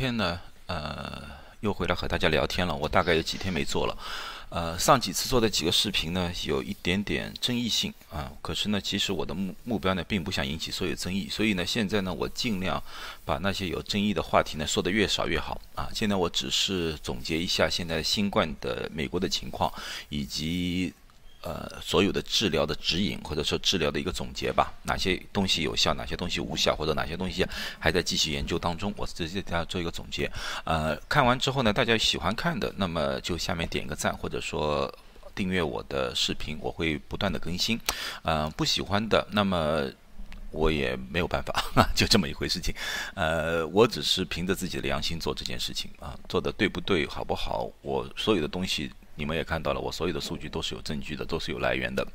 天呢，呃，又回来和大家聊天了。我大概有几天没做了，呃，上几次做的几个视频呢，有一点点争议性啊。可是呢，其实我的目目标呢，并不想引起所有争议，所以呢，现在呢，我尽量把那些有争议的话题呢，说的越少越好啊。现在我只是总结一下现在新冠的美国的情况，以及。呃，所有的治疗的指引，或者说治疗的一个总结吧，哪些东西有效，哪些东西无效，或者哪些东西还在继续研究当中，我直接给大家做一个总结。呃，看完之后呢，大家喜欢看的，那么就下面点一个赞，或者说订阅我的视频，我会不断的更新。呃，不喜欢的，那么我也没有办法，就这么一回事情。呃，我只是凭着自己的良心做这件事情啊，做的对不对，好不好，我所有的东西。你们也看到了，我所有的数据都是有证据的，都是有来源的。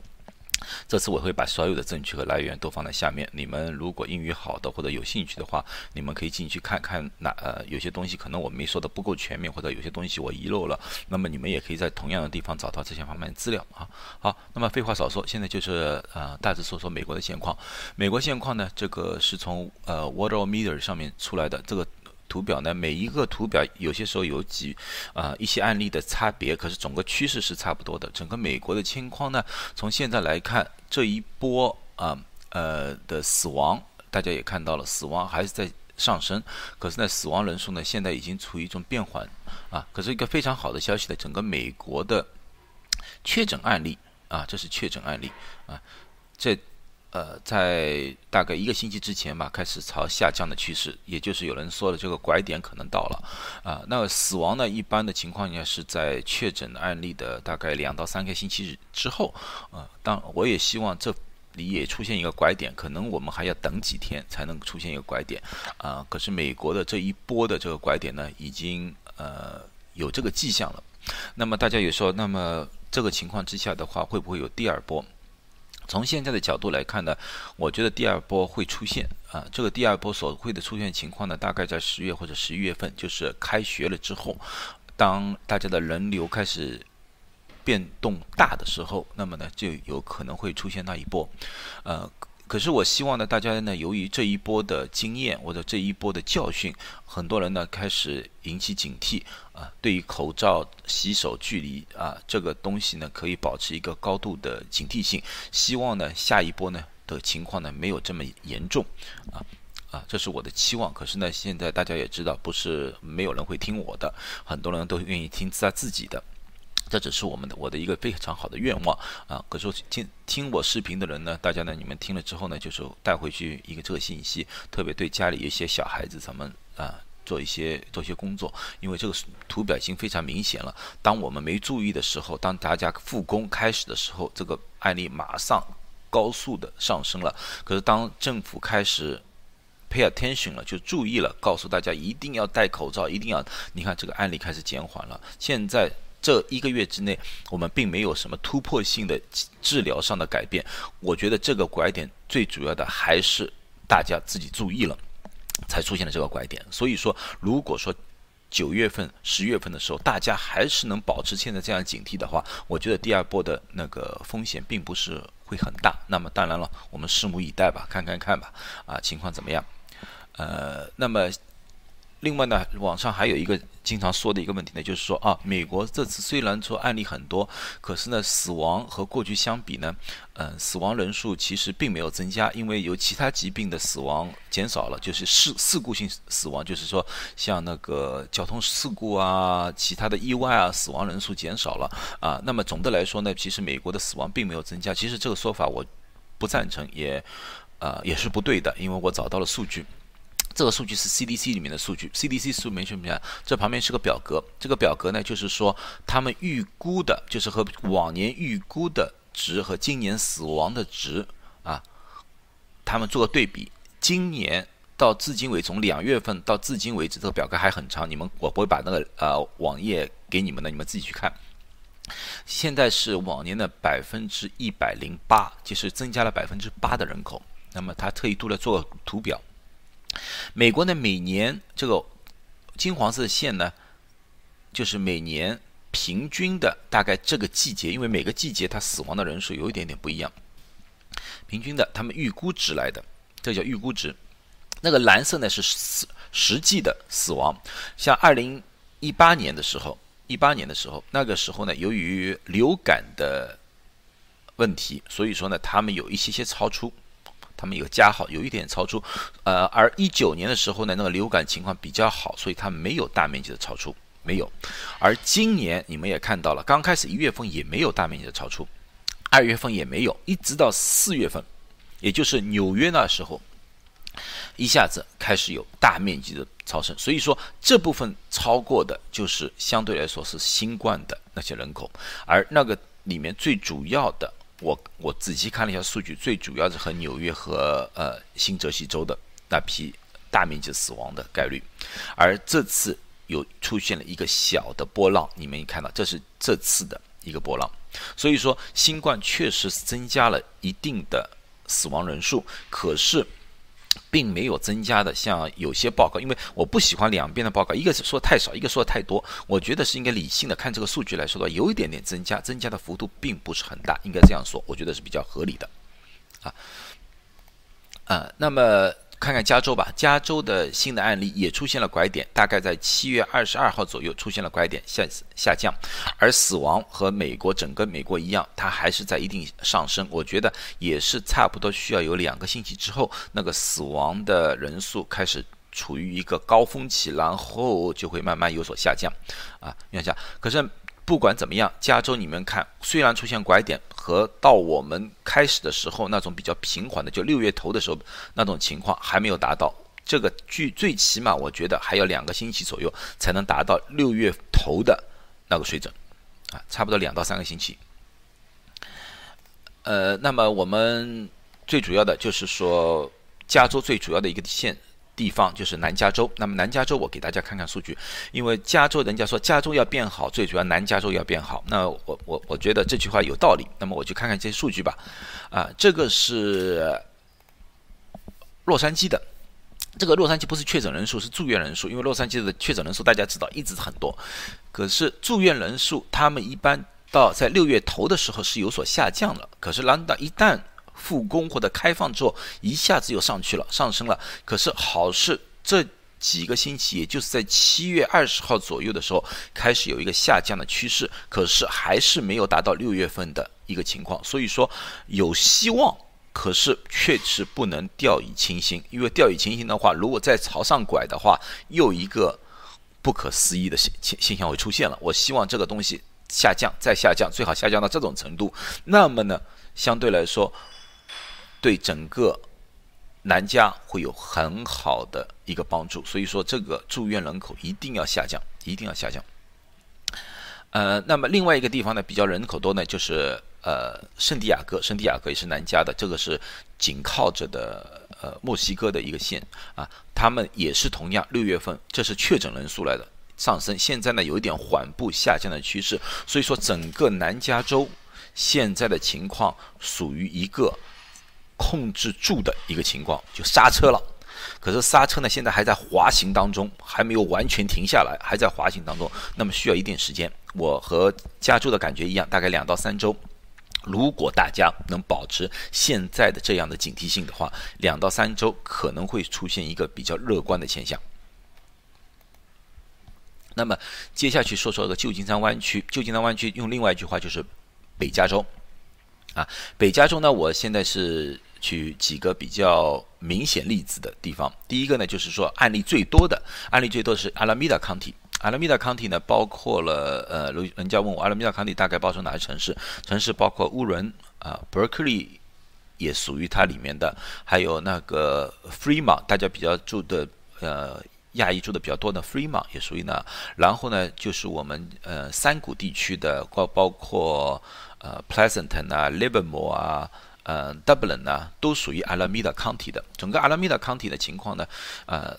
这次我会把所有的证据和来源都放在下面。你们如果英语好的或者有兴趣的话，你们可以进去看看。哪呃有些东西可能我没说的不够全面，或者有些东西我遗漏了，那么你们也可以在同样的地方找到这些方面的资料啊。好，那么废话少说，现在就是呃大致说说美国的现况。美国现况呢，这个是从呃 World Meter 上面出来的这个。图表呢，每一个图表有些时候有几啊一些案例的差别，可是整个趋势是差不多的。整个美国的情况呢，从现在来看，这一波啊呃的死亡，大家也看到了，死亡还是在上升。可是呢，死亡人数呢，现在已经处于一种变缓啊。可是一个非常好的消息呢，整个美国的确诊案例啊，这是确诊案例啊，这。呃，在大概一个星期之前吧，开始朝下降的趋势，也就是有人说的这个拐点可能到了，啊，那死亡呢，一般的情况下是在确诊案例的大概两到三个星期之后，啊，当我也希望这里也出现一个拐点，可能我们还要等几天才能出现一个拐点，啊，可是美国的这一波的这个拐点呢，已经呃有这个迹象了，那么大家也说，那么这个情况之下的话，会不会有第二波？从现在的角度来看呢，我觉得第二波会出现啊。这个第二波所会的出现情况呢，大概在十月或者十一月份，就是开学了之后，当大家的人流开始变动大的时候，那么呢，就有可能会出现那一波，呃。可是我希望呢，大家呢，由于这一波的经验或者这一波的教训，很多人呢开始引起警惕啊，对于口罩、洗手、距离啊这个东西呢，可以保持一个高度的警惕性。希望呢，下一波呢的情况呢没有这么严重啊啊，这是我的期望。可是呢，现在大家也知道，不是没有人会听我的，很多人都愿意听他自己的。这只是我们的我的一个非常好的愿望啊！可是听听我视频的人呢，大家呢，你们听了之后呢，就是带回去一个这个信息，特别对家里一些小孩子咱们啊做一些做一些工作，因为这个图表已经非常明显了。当我们没注意的时候，当大家复工开始的时候，这个案例马上高速的上升了。可是当政府开始 pay attention 了，就注意了，告诉大家一定要戴口罩，一定要，你看这个案例开始减缓了。现在。这一个月之内，我们并没有什么突破性的治疗上的改变。我觉得这个拐点最主要的还是大家自己注意了，才出现了这个拐点。所以说，如果说九月份、十月份的时候，大家还是能保持现在这样警惕的话，我觉得第二波的那个风险并不是会很大。那么当然了，我们拭目以待吧，看看看吧，啊，情况怎么样？呃，那么。另外呢，网上还有一个经常说的一个问题呢，就是说啊，美国这次虽然说案例很多，可是呢，死亡和过去相比呢，嗯，死亡人数其实并没有增加，因为有其他疾病的死亡减少了，就是事事故性死亡，就是说像那个交通事故啊，其他的意外啊，死亡人数减少了啊。那么总的来说呢，其实美国的死亡并没有增加。其实这个说法我不赞成，也呃也是不对的，因为我找到了数据。这个数据是 CDC 里面的数据，CDC 数没什么呀？这旁边是个表格，这个表格呢，就是说他们预估的，就是和往年预估的值和今年死亡的值啊，他们做个对比。今年到至今为止，从两月份到至今为止，这个表格还很长。你们我不会把那个呃网页给你们的，你们自己去看。现在是往年的百分之一百零八，就是增加了百分之八的人口。那么他特意做了做图表。美国呢，每年这个金黄色线呢，就是每年平均的大概这个季节，因为每个季节它死亡的人数有一点点不一样，平均的他们预估值来的，这叫预估值。那个蓝色呢是实实际的死亡。像二零一八年的时候，一八年的时候，那个时候呢，由于流感的问题，所以说呢，他们有一些些超出，他们有加号，有一点超出。呃，而一九年的时候呢，那个流感情况比较好，所以它没有大面积的超出，没有。而今年你们也看到了，刚开始一月份也没有大面积的超出，二月份也没有，一直到四月份，也就是纽约那时候。一下子开始有大面积的超生，所以说这部分超过的就是相对来说是新冠的那些人口，而那个里面最主要的，我我仔细看了一下数据，最主要是和纽约和呃新泽西州的那批大面积死亡的概率，而这次有出现了一个小的波浪，你们看到这是这次的一个波浪，所以说新冠确实是增加了一定的死亡人数，可是。并没有增加的，像有些报告，因为我不喜欢两边的报告，一个是说太少，一个说太多。我觉得是应该理性的看这个数据来说的话，有一点点增加，增加的幅度并不是很大，应该这样说，我觉得是比较合理的，啊，啊，那么。看看加州吧，加州的新的案例也出现了拐点，大概在七月二十二号左右出现了拐点下下降，而死亡和美国整个美国一样，它还是在一定上升。我觉得也是差不多需要有两个星期之后，那个死亡的人数开始处于一个高峰期，然后就会慢慢有所下降，啊，下。可是。不管怎么样，加州你们看，虽然出现拐点，和到我们开始的时候那种比较平缓的，就六月头的时候那种情况还没有达到。这个距最起码我觉得还要两个星期左右才能达到六月头的那个水准，啊，差不多两到三个星期。呃，那么我们最主要的就是说，加州最主要的一个线。地方就是南加州，那么南加州我给大家看看数据，因为加州人家说加州要变好，最主要南加州要变好，那我我我觉得这句话有道理，那么我就看看这些数据吧，啊，这个是洛杉矶的，这个洛杉矶不是确诊人数，是住院人数，因为洛杉矶的确诊人数大家知道一直很多，可是住院人数他们一般到在六月头的时候是有所下降了，可是兰达一旦复工或者开放之后，一下子又上去了，上升了。可是好事这几个星期，也就是在七月二十号左右的时候，开始有一个下降的趋势。可是还是没有达到六月份的一个情况。所以说有希望，可是确实不能掉以轻心。因为掉以轻心的话，如果再朝上拐的话，又一个不可思议的现现象会出现了。我希望这个东西下降，再下降，最好下降到这种程度。那么呢，相对来说。对整个南加会有很好的一个帮助，所以说这个住院人口一定要下降，一定要下降。呃，那么另外一个地方呢，比较人口多呢，就是呃圣地亚哥，圣地亚哥也是南加的，这个是紧靠着的呃墨西哥的一个县啊，他们也是同样六月份，这是确诊人数来的上升，现在呢有一点缓步下降的趋势，所以说整个南加州现在的情况属于一个。控制住的一个情况，就刹车了。可是刹车呢，现在还在滑行当中，还没有完全停下来，还在滑行当中。那么需要一定时间。我和加州的感觉一样，大概两到三周。如果大家能保持现在的这样的警惕性的话，两到三周可能会出现一个比较乐观的现象。那么接下去说说个旧金山湾区。旧金山湾区用另外一句话就是北加州。啊，北加州呢，我现在是。举几个比较明显例子的地方。第一个呢，就是说案例最多的案例最多是阿拉米达康体。阿拉米达康体呢，包括了呃，人人家问我阿拉米达康体大概包括哪些城市？城市包括乌伦啊，Berkeley 也属于它里面的，还有那个 Fremont，大家比较住的呃亚裔住的比较多的 Fremont 也属于呢。然后呢，就是我们呃山谷地区的，包包括呃 Pleasanton 啊，Livermore 啊。呃，Dublin 呢，都属于 Alameda County 的。整个 Alameda County 的情况呢，呃，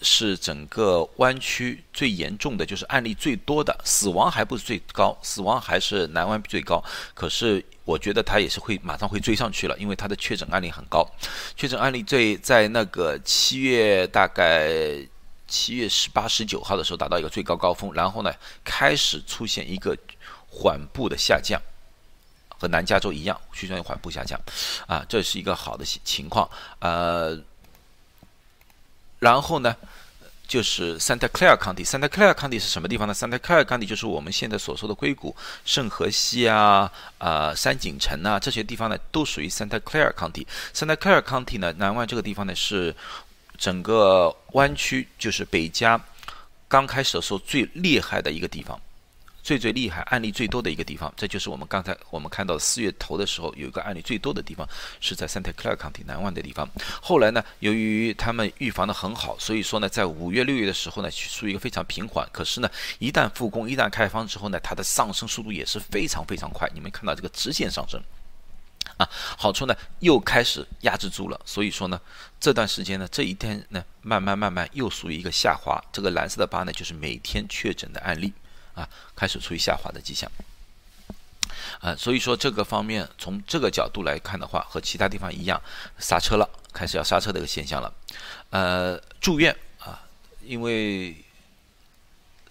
是整个湾区最严重的，就是案例最多的，死亡还不是最高，死亡还是南湾最高。可是我觉得它也是会马上会追上去了，因为它的确诊案例很高，确诊案例最在那个七月大概七月十八、十九号的时候达到一个最高高峰，然后呢开始出现一个缓步的下降。和南加州一样，需求缓步下降，啊，这是一个好的情况。呃，然后呢，就是 Santa Clara County。Santa Clara County 是什么地方呢？Santa Clara County 就是我们现在所说的硅谷、圣荷西啊、呃山景城啊这些地方呢，都属于 Santa Clara County。Santa Clara County 呢，南湾这个地方呢是整个湾区，就是北加刚开始的时候最厉害的一个地方。最最厉害、案例最多的一个地方，这就是我们刚才我们看到四月头的时候有一个案例最多的地方，是在 Santa Clara County 南湾的地方。后来呢，由于他们预防的很好，所以说呢，在五月、六月的时候呢，处于一个非常平缓。可是呢，一旦复工、一旦开放之后呢，它的上升速度也是非常非常快。你们看到这个直线上升啊，好处呢又开始压制住了。所以说呢，这段时间呢，这一天呢，慢慢慢慢又属于一个下滑。这个蓝色的疤呢，就是每天确诊的案例。啊，开始处于下滑的迹象，啊，所以说这个方面从这个角度来看的话，和其他地方一样，刹车了，开始要刹车的一个现象了。呃，住院啊，因为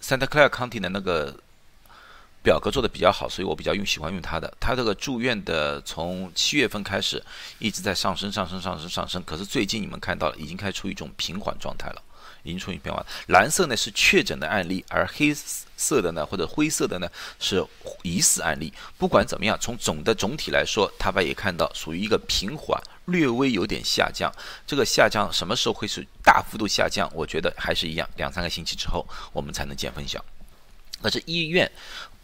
Santa Clara County 的那个表格做的比较好，所以我比较用喜欢用它的。它这个住院的从七月份开始一直在上升，上升，上升，上升。可是最近你们看到了，已经开始处于一种平缓状态了。已经出现变化。蓝色呢是确诊的案例，而黑色的呢或者灰色的呢是疑似案例。不管怎么样，从总的总体来说，他把也看到属于一个平缓，略微有点下降。这个下降什么时候会是大幅度下降？我觉得还是一样，两三个星期之后我们才能见分晓。可是医院，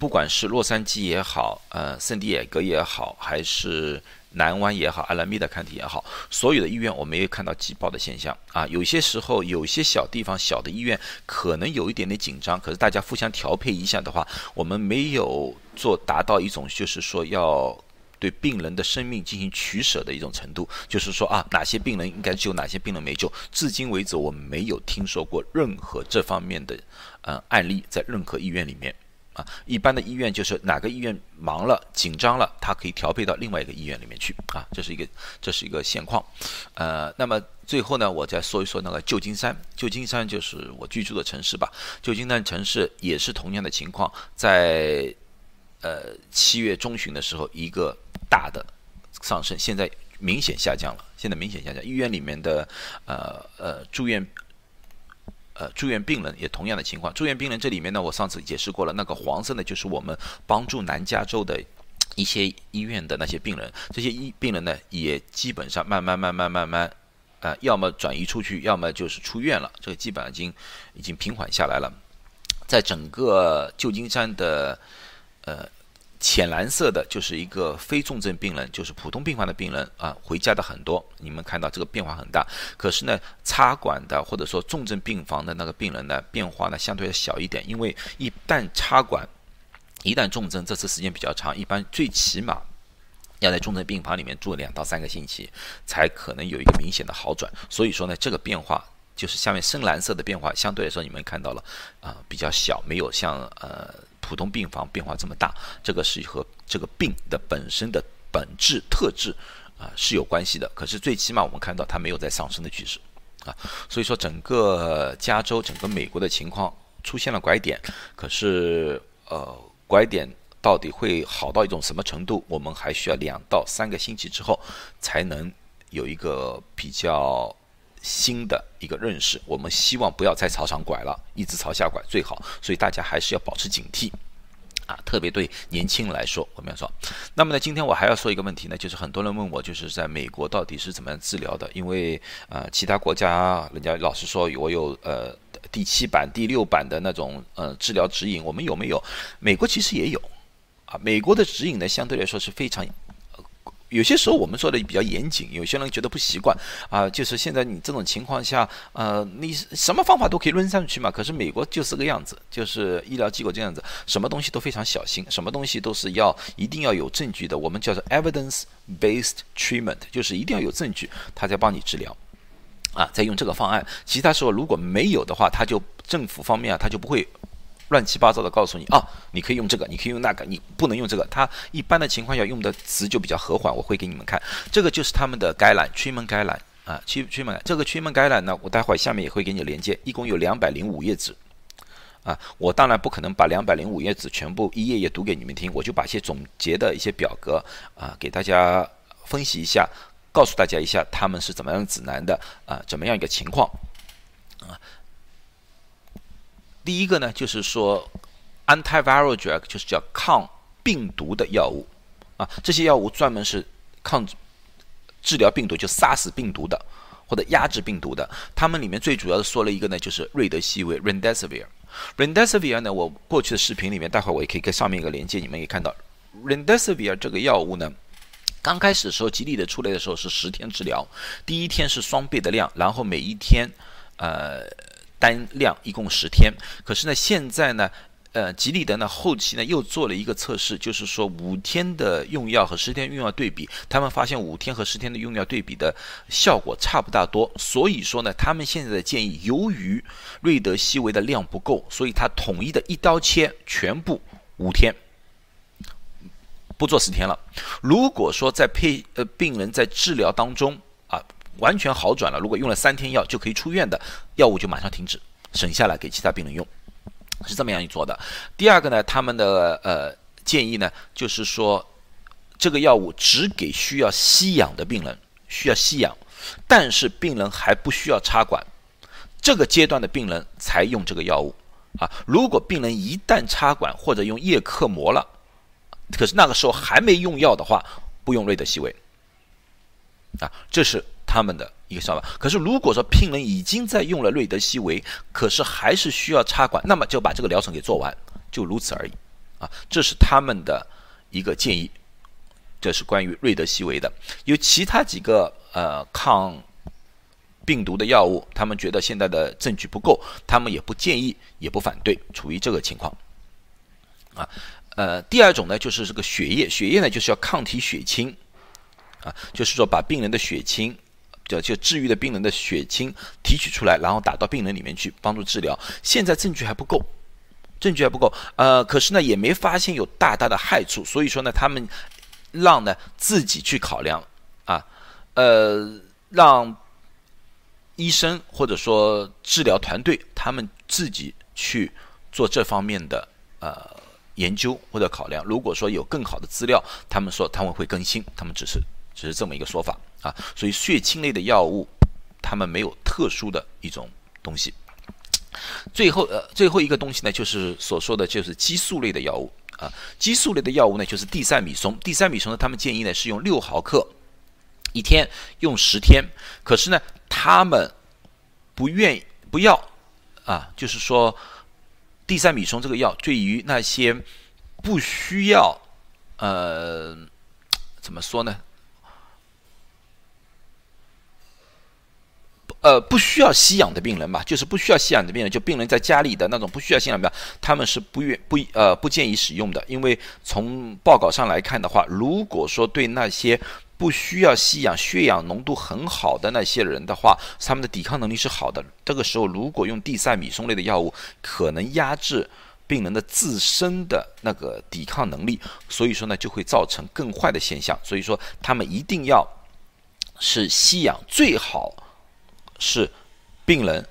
不管是洛杉矶也好，呃，圣地亚哥也好，还是。南湾也好，阿拉米达看体也好，所有的医院我们也看到挤爆的现象啊。有些时候，有些小地方、小的医院可能有一点点紧张，可是大家互相调配一下的话，我们没有做达到一种就是说要对病人的生命进行取舍的一种程度，就是说啊，哪些病人应该救，哪些病人没救。至今为止，我们没有听说过任何这方面的呃案例在任何医院里面。啊，一般的医院就是哪个医院忙了、紧张了，它可以调配到另外一个医院里面去啊，这是一个这是一个现况。呃，那么最后呢，我再说一说那个旧金山。旧金山就是我居住的城市吧。旧金山城市也是同样的情况，在呃七月中旬的时候一个大的上升，现在明显下降了。现在明显下降，医院里面的呃呃住院。呃，住院病人也同样的情况。住院病人这里面呢，我上次解释过了，那个黄色呢，就是我们帮助南加州的一些医院的那些病人。这些医病人呢，也基本上慢慢慢慢慢慢，呃，要么转移出去，要么就是出院了。这个基本上已经已经平缓下来了。在整个旧金山的呃。浅蓝色的就是一个非重症病人，就是普通病房的病人啊，回家的很多。你们看到这个变化很大。可是呢，插管的或者说重症病房的那个病人呢，变化呢相对要小一点。因为一旦插管，一旦重症，这次时间比较长，一般最起码要在重症病房里面住两到三个星期，才可能有一个明显的好转。所以说呢，这个变化就是下面深蓝色的变化，相对来说你们看到了啊，比较小，没有像呃。普通病房变化这么大，这个是和这个病的本身的本质特质啊是有关系的。可是最起码我们看到它没有在上升的趋势啊，所以说整个加州、整个美国的情况出现了拐点。可是呃，拐点到底会好到一种什么程度？我们还需要两到三个星期之后才能有一个比较。新的一个认识，我们希望不要再朝上拐了，一直朝下拐最好。所以大家还是要保持警惕，啊，特别对年轻人来说，我们要说。那么呢，今天我还要说一个问题呢，就是很多人问我，就是在美国到底是怎么样治疗的？因为呃，其他国家人家老是说我有呃第七版、第六版的那种呃治疗指引，我们有没有？美国其实也有，啊，美国的指引呢相对来说是非常。有些时候我们说的比较严谨，有些人觉得不习惯啊。就是现在你这种情况下，呃，你什么方法都可以抡上去嘛。可是美国就是个样子，就是医疗机构这样子，什么东西都非常小心，什么东西都是要一定要有证据的。我们叫做 evidence-based treatment，就是一定要有证据，他在帮你治疗啊，在用这个方案。其他时候如果没有的话，他就政府方面啊，他就不会。乱七八糟的告诉你啊，你可以用这个，你可以用那个，你不能用这个。它一般的情况下用的词就比较和缓，我会给你们看。这个就是他们的概览，区门概览啊，区区门。这个区门概览呢，我待会儿下面也会给你连接，一共有两百零五页纸啊。我当然不可能把两百零五页纸全部一页页读给你们听，我就把一些总结的一些表格啊，给大家分析一下，告诉大家一下他们是怎么样指南的啊，怎么样一个情况啊。第一个呢，就是说 antiviral drug，就是叫抗病毒的药物啊，这些药物专门是抗治疗病毒，就杀死病毒的或者压制病毒的。他们里面最主要的说了一个呢，就是瑞德西韦 （Remdesivir）。Remdesivir 呢，我过去的视频里面，待会儿我也可以跟上面一个连接，你们也看到 Remdesivir 这个药物呢，刚开始的时候，吉利的出来的时候是十天治疗，第一天是双倍的量，然后每一天，呃，单量一共十天。可是呢，现在呢。呃，吉利的呢后期呢又做了一个测试，就是说五天的用药和十天用药对比，他们发现五天和十天的用药对比的效果差不大多，所以说呢，他们现在的建议，由于瑞德西韦的量不够，所以他统一的一刀切，全部五天，不做十天了。如果说在配呃病人在治疗当中完全好转了，如果用了三天药就可以出院的药物就马上停止，省下来给其他病人用。是这么样去做的。第二个呢，他们的呃建议呢，就是说这个药物只给需要吸氧的病人，需要吸氧，但是病人还不需要插管，这个阶段的病人才用这个药物啊。如果病人一旦插管或者用叶克膜了，可是那个时候还没用药的话，不用瑞德西韦啊。这是他们的。一个想法，可是如果说病人已经在用了瑞德西韦，可是还是需要插管，那么就把这个疗程给做完，就如此而已，啊，这是他们的一个建议，这是关于瑞德西韦的。有其他几个呃抗病毒的药物，他们觉得现在的证据不够，他们也不建议，也不反对，处于这个情况，啊，呃，第二种呢就是这个血液，血液呢就是要抗体血清，啊，就是说把病人的血清。就就治愈的病人的血清提取出来，然后打到病人里面去帮助治疗。现在证据还不够，证据还不够。呃，可是呢也没发现有大大的害处，所以说呢他们让呢自己去考量啊，呃，让医生或者说治疗团队他们自己去做这方面的呃研究或者考量。如果说有更好的资料，他们说他们会更新，他们只是。只是这么一个说法啊，所以血清类的药物，它们没有特殊的一种东西。最后呃，最后一个东西呢，就是所说的就是激素类的药物啊。激素类的药物呢，就是地塞米松。地塞米松呢，他们建议呢是用六毫克一天用十天，可是呢，他们不愿不要啊，就是说地塞米松这个药对于那些不需要呃怎么说呢？呃，不需要吸氧的病人吧，就是不需要吸氧的病人，就病人在家里的那种不需要吸氧的，他们是不愿不呃不建议使用的，因为从报告上来看的话，如果说对那些不需要吸氧、血氧浓度很好的那些人的话，他们的抵抗能力是好的，这个时候如果用地塞米松类的药物，可能压制病人的自身的那个抵抗能力，所以说呢就会造成更坏的现象，所以说他们一定要是吸氧最好。是病人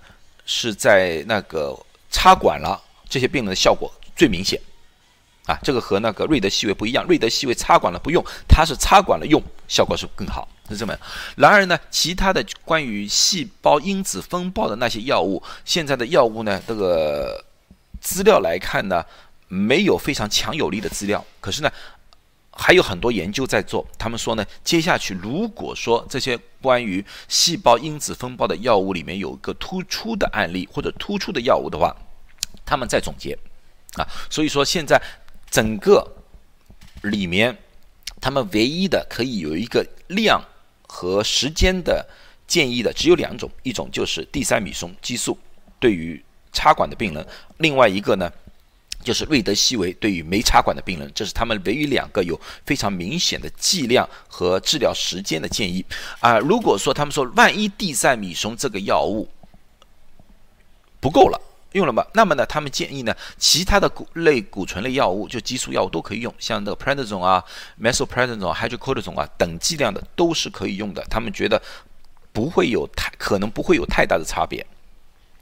是在那个插管了，这些病人的效果最明显啊。这个和那个瑞德西韦不一样，瑞德西韦插管了不用，它是插管了用，效果是更好，是这么样。然而呢，其他的关于细胞因子风暴的那些药物，现在的药物呢，这个资料来看呢，没有非常强有力的资料。可是呢。还有很多研究在做，他们说呢，接下去如果说这些关于细胞因子风暴的药物里面有一个突出的案例或者突出的药物的话，他们在总结，啊，所以说现在整个里面，他们唯一的可以有一个量和时间的建议的只有两种，一种就是地塞米松激素对于插管的病人，另外一个呢。就是瑞德西韦对于没插管的病人，这是他们唯一两个有非常明显的剂量和治疗时间的建议啊。如果说他们说万一地塞米松这个药物不够了，用了吗？那么呢，他们建议呢，其他的骨类骨醇类药物，就激素药物都可以用，像那个 prednisone 啊、mesoprezone、hydrocodone 啊等剂量的都是可以用的。他们觉得不会有太可能不会有太大的差别。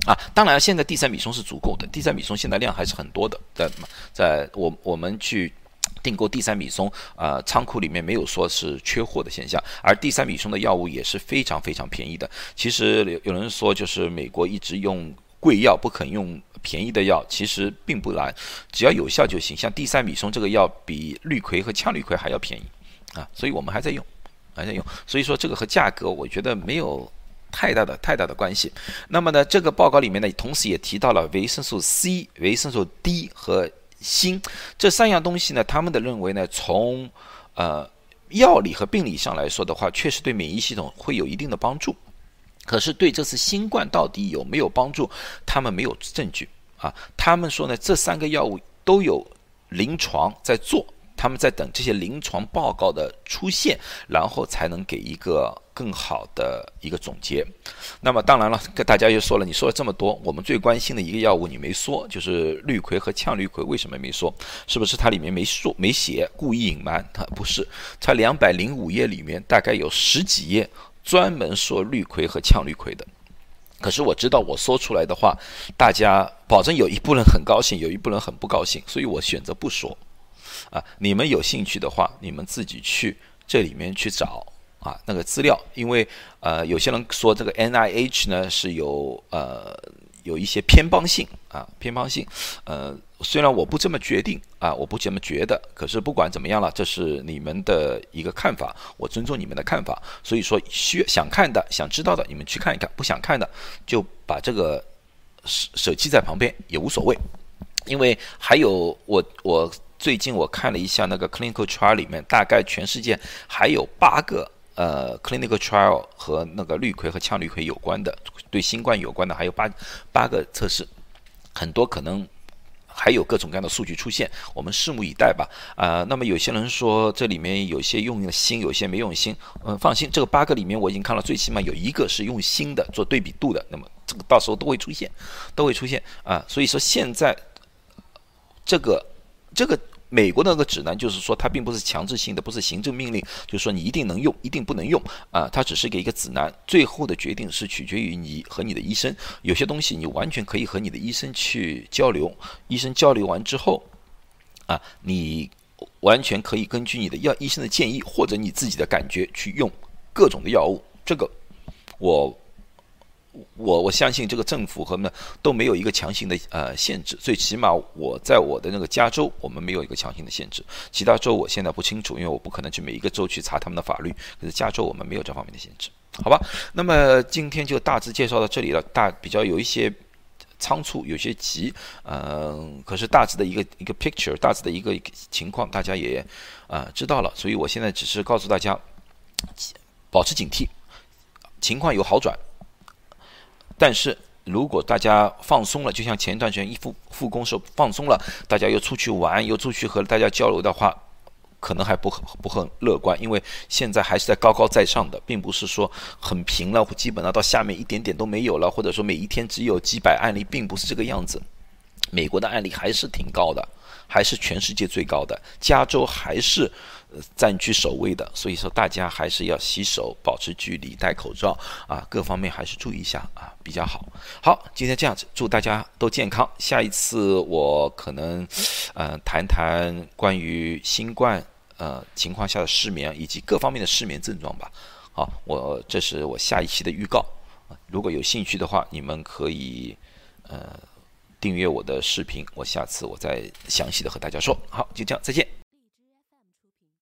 啊，当然，现在地塞米松是足够的，地塞米松现在量还是很多的，在在我我们去订购地塞米松啊，仓库里面没有说是缺货的现象，而地塞米松的药物也是非常非常便宜的。其实有有人说，就是美国一直用贵药，不肯用便宜的药，其实并不难，只要有效就行。像地塞米松这个药比氯喹和羟氯喹还要便宜啊，所以我们还在用，还在用。所以说这个和价格，我觉得没有太大的太大的关系。那么呢，这个报告里面呢，同时也提到了维生素 C、维生素 D 和锌这三样东西呢，他们的认为呢，从呃药理和病理上来说的话，确实对免疫系统会有一定的帮助。可是对这次新冠到底有没有帮助，他们没有证据啊。他们说呢，这三个药物都有临床在做，他们在等这些临床报告的出现，然后才能给一个更好的一个总结。那么当然了，跟大家又说了，你说了这么多，我们最关心的一个药物你没说，就是氯喹和羟氯喹，为什么没说？是不是它里面没说没写，故意隐瞒？它不是，它两百零五页里面大概有十几页。专门说氯喹和羟氯喹的，可是我知道我说出来的话，大家保证有一部分人很高兴，有一部分人很不高兴，所以我选择不说。啊，你们有兴趣的话，你们自己去这里面去找啊那个资料，因为呃有些人说这个 N I H 呢是有呃。有一些偏帮性啊，偏帮性，呃，虽然我不这么决定啊，我不这么觉得，可是不管怎么样了，这是你们的一个看法，我尊重你们的看法。所以说，需想看的、想知道的，你们去看一看；不想看的，就把这个舍舍弃在旁边也无所谓。因为还有我，我最近我看了一下那个 clinical trial 里面，大概全世界还有八个。呃，clinical trial 和那个氯喹和羟氯喹有关的，对新冠有关的还有八八个测试，很多可能还有各种各样的数据出现，我们拭目以待吧。啊，那么有些人说这里面有些用了锌，有些没用心，嗯，放心，这个八个里面我已经看了，最起码有一个是用心的做对比度的，那么这个到时候都会出现，都会出现啊。所以说现在这个这个。美国那个指南就是说，它并不是强制性的，不是行政命令，就是说你一定能用，一定不能用啊。它只是给一个指南，最后的决定是取决于你和你的医生。有些东西你完全可以和你的医生去交流，医生交流完之后，啊，你完全可以根据你的药医生的建议或者你自己的感觉去用各种的药物。这个我。我我相信这个政府和呢都没有一个强行的呃限制，最起码我在我的那个加州，我们没有一个强行的限制。其他州我现在不清楚，因为我不可能去每一个州去查他们的法律。可是加州我们没有这方面的限制，好吧？那么今天就大致介绍到这里了，大比较有一些仓促，有些急，嗯，可是大致的一个一个 picture，大致的一个情况大家也啊知道了，所以我现在只是告诉大家保持警惕，情况有好转。但是如果大家放松了，就像前一段时间一复复工时候放松了，大家又出去玩，又出去和大家交流的话，可能还不很不很乐观，因为现在还是在高高在上的，并不是说很平了，基本上到下面一点点都没有了，或者说每一天只有几百案例，并不是这个样子。美国的案例还是挺高的，还是全世界最高的，加州还是。占据首位的，所以说大家还是要洗手、保持距离、戴口罩啊，各方面还是注意一下啊，比较好。好，今天这样子，祝大家都健康。下一次我可能，呃，谈谈关于新冠呃情况下的失眠以及各方面的失眠症状吧。好，我这是我下一期的预告。如果有兴趣的话，你们可以呃订阅我的视频，我下次我再详细的和大家说。好，就这样，再见。